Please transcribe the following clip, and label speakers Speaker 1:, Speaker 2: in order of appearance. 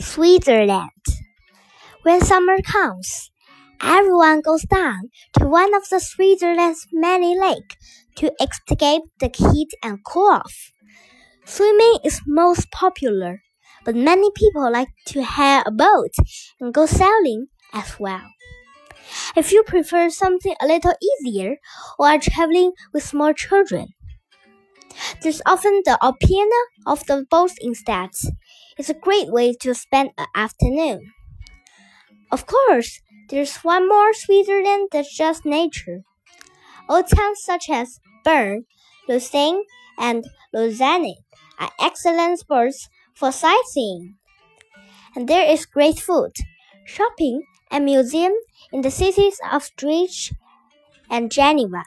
Speaker 1: Switzerland. When summer comes, everyone goes down to one of the Switzerland's many lakes to escape the heat and cool off. Swimming is most popular, but many people like to hire a boat and go sailing as well. If you prefer something a little easier or are traveling with small children, there's often the opinion of the boat instead. It's a great way to spend an afternoon. Of course, there's one more Switzerland than just nature. Old towns such as Bern, Lucerne, and Lausanne are excellent spots for sightseeing. And there is great food, shopping, and museum in the cities of Zurich and Geneva.